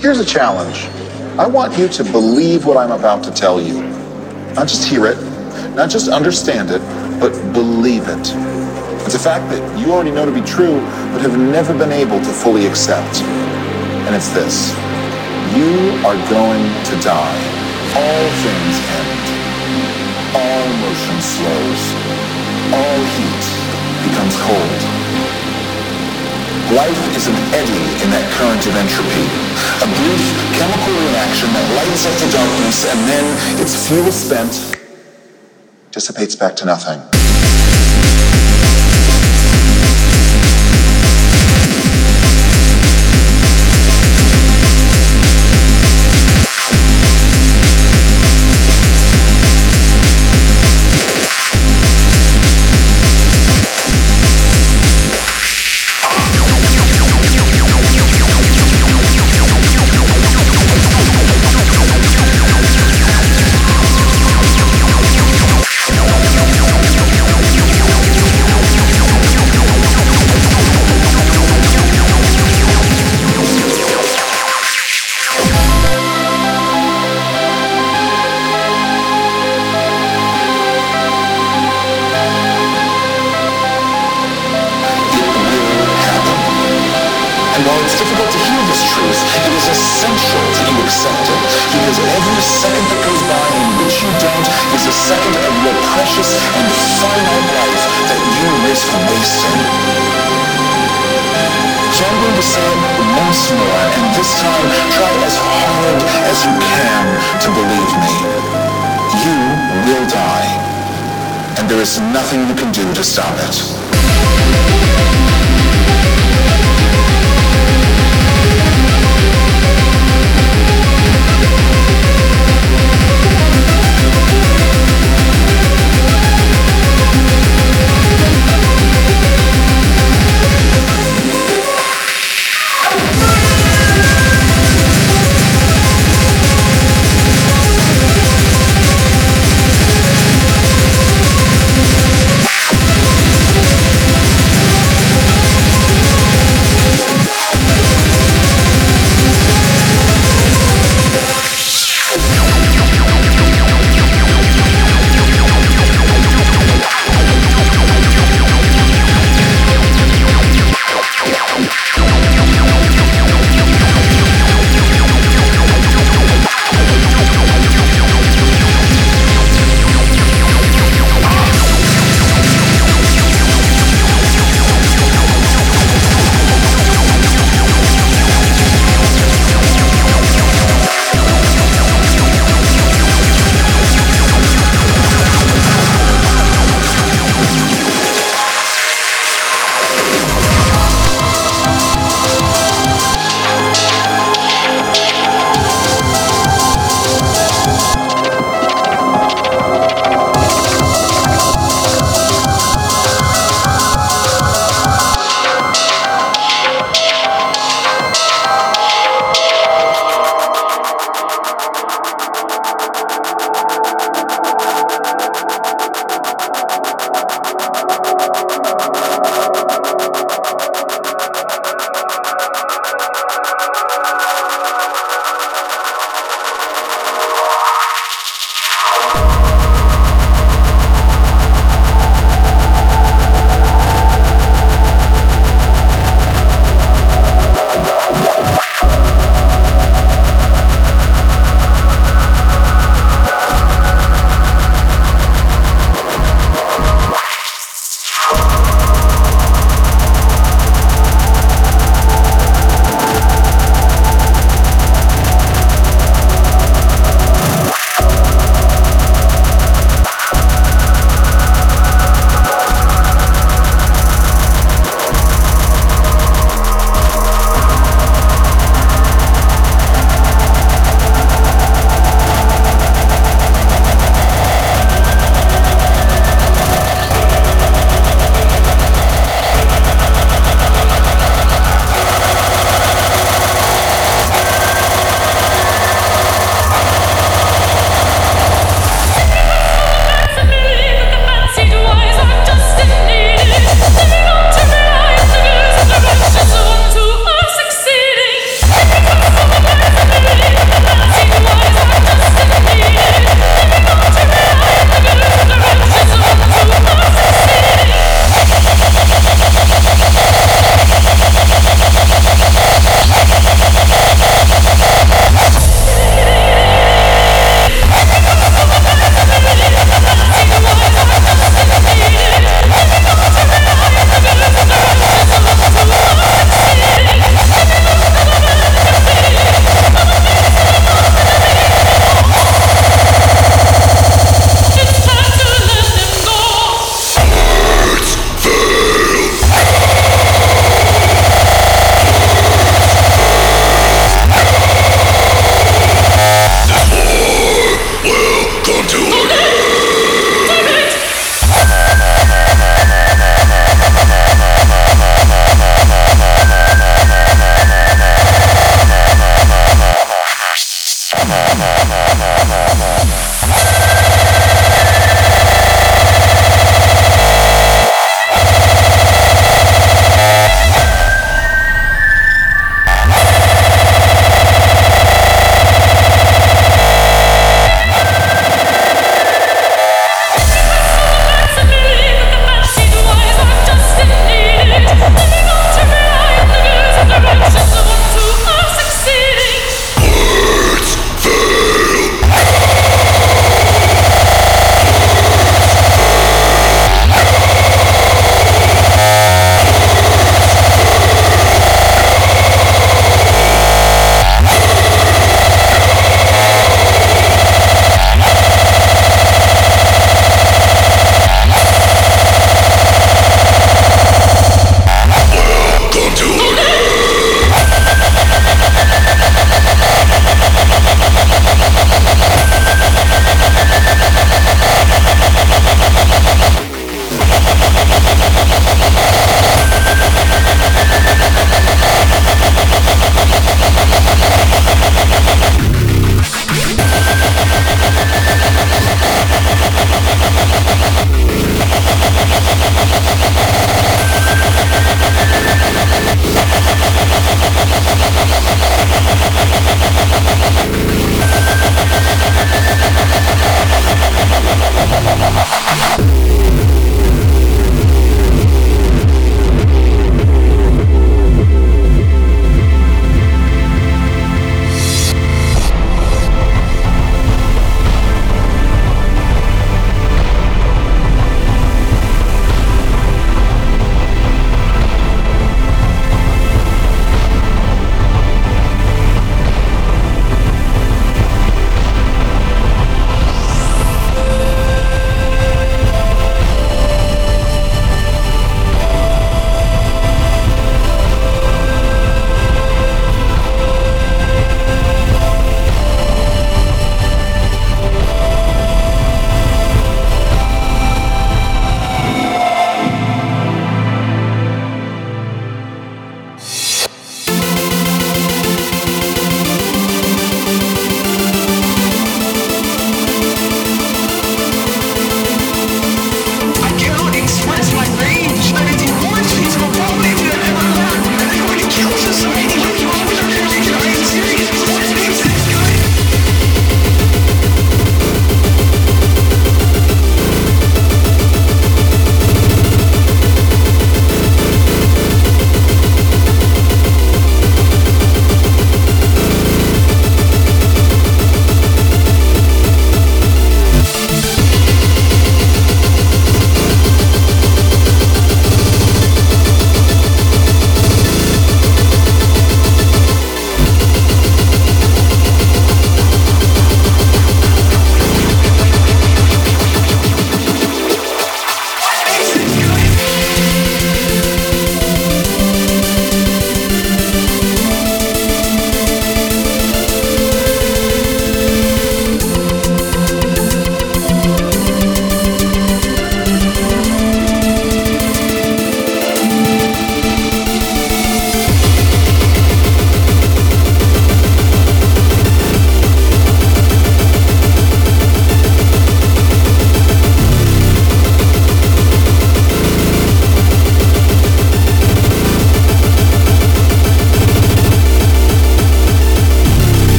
Here's a challenge. I want you to believe what I'm about to tell you. Not just hear it, not just understand it, but believe it. It's a fact that you already know to be true, but have never been able to fully accept. And it's this. You are going to die. All things end. All motion slows. All heat becomes cold. Life is an eddy in that current of entropy, a brief chemical reaction that lights up the darkness and then its fuel spent dissipates back to nothing.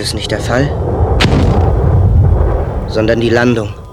Ist nicht der Fall, sondern die Landung.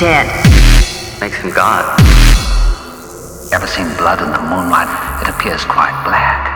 Dead? Makes him God. Ever seen blood in the moonlight? It appears quite black.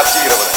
Активированы.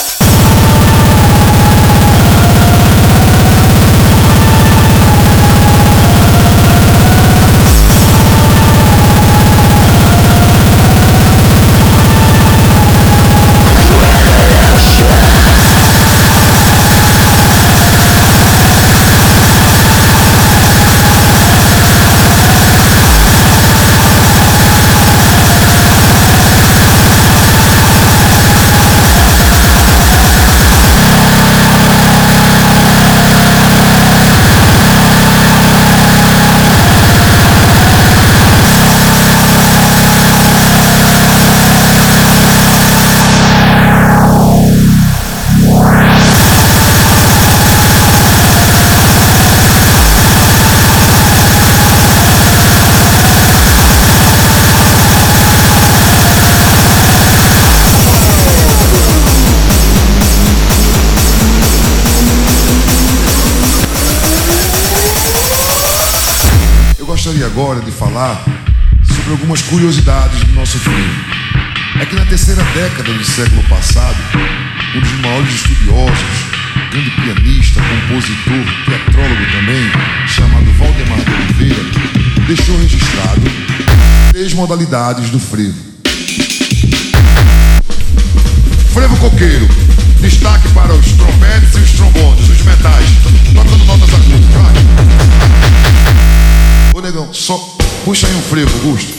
década do século passado, um dos maiores estudiosos, grande pianista, compositor, teatrólogo também, chamado Valdemar de Oliveira, deixou registrado três modalidades do frevo. Frevo coqueiro, destaque para os trombetes e os trombones, os metais, tocando notas agudas. Ô negão, só puxa aí um frevo, Augusto.